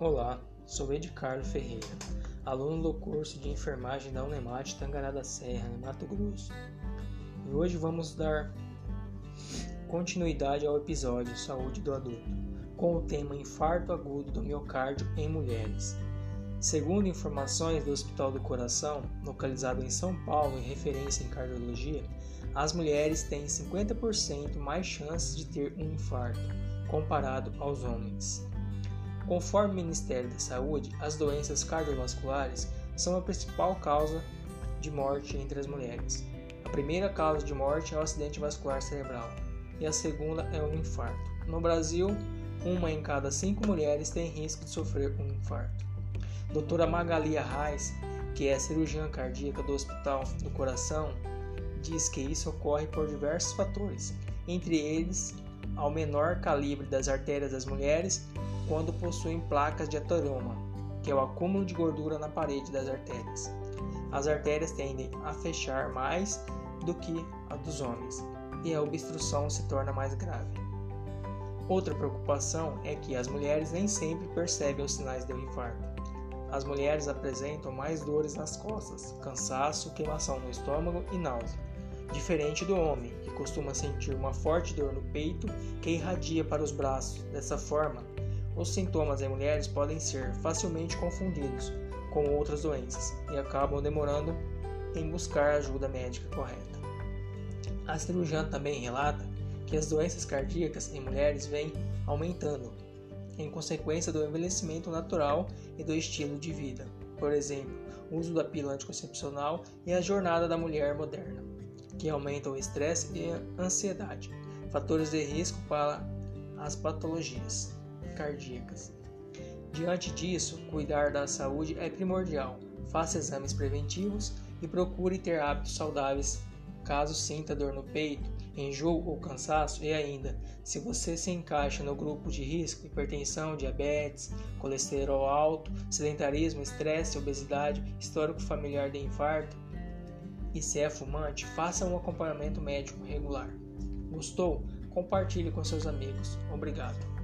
Olá, sou Ed Ferreira, aluno do curso de enfermagem da Unemate Tangará da Serra, em Mato Grosso. E hoje vamos dar continuidade ao episódio Saúde do Adulto, com o tema Infarto Agudo do Miocárdio em Mulheres. Segundo informações do Hospital do Coração, localizado em São Paulo em referência em cardiologia, as mulheres têm 50% mais chances de ter um infarto comparado aos homens. Conforme o Ministério da Saúde, as doenças cardiovasculares são a principal causa de morte entre as mulheres. A primeira causa de morte é o acidente vascular cerebral e a segunda é o infarto. No Brasil, uma em cada cinco mulheres tem risco de sofrer um infarto. Doutora Magalia Reis, que é cirurgiã cardíaca do Hospital do Coração, diz que isso ocorre por diversos fatores, entre eles ao menor calibre das artérias das mulheres quando possuem placas de ateroma, que é o acúmulo de gordura na parede das artérias. As artérias tendem a fechar mais do que a dos homens e a obstrução se torna mais grave. Outra preocupação é que as mulheres nem sempre percebem os sinais de um infarto. As mulheres apresentam mais dores nas costas, cansaço, queimação no estômago e náusea diferente do homem, que costuma sentir uma forte dor no peito que irradia para os braços. Dessa forma, os sintomas em mulheres podem ser facilmente confundidos com outras doenças e acabam demorando em buscar a ajuda médica correta. A cirurgiã também relata que as doenças cardíacas em mulheres vêm aumentando em consequência do envelhecimento natural e do estilo de vida, por exemplo, o uso da pílula anticoncepcional e a jornada da mulher moderna que aumentam o estresse e a ansiedade, fatores de risco para as patologias cardíacas. Diante disso, cuidar da saúde é primordial. Faça exames preventivos e procure ter hábitos saudáveis caso sinta dor no peito, enjoo ou cansaço e ainda, se você se encaixa no grupo de risco, hipertensão, diabetes, colesterol alto, sedentarismo, estresse, obesidade, histórico familiar de infarto, e se é fumante, faça um acompanhamento médico regular. Gostou? Compartilhe com seus amigos. Obrigado.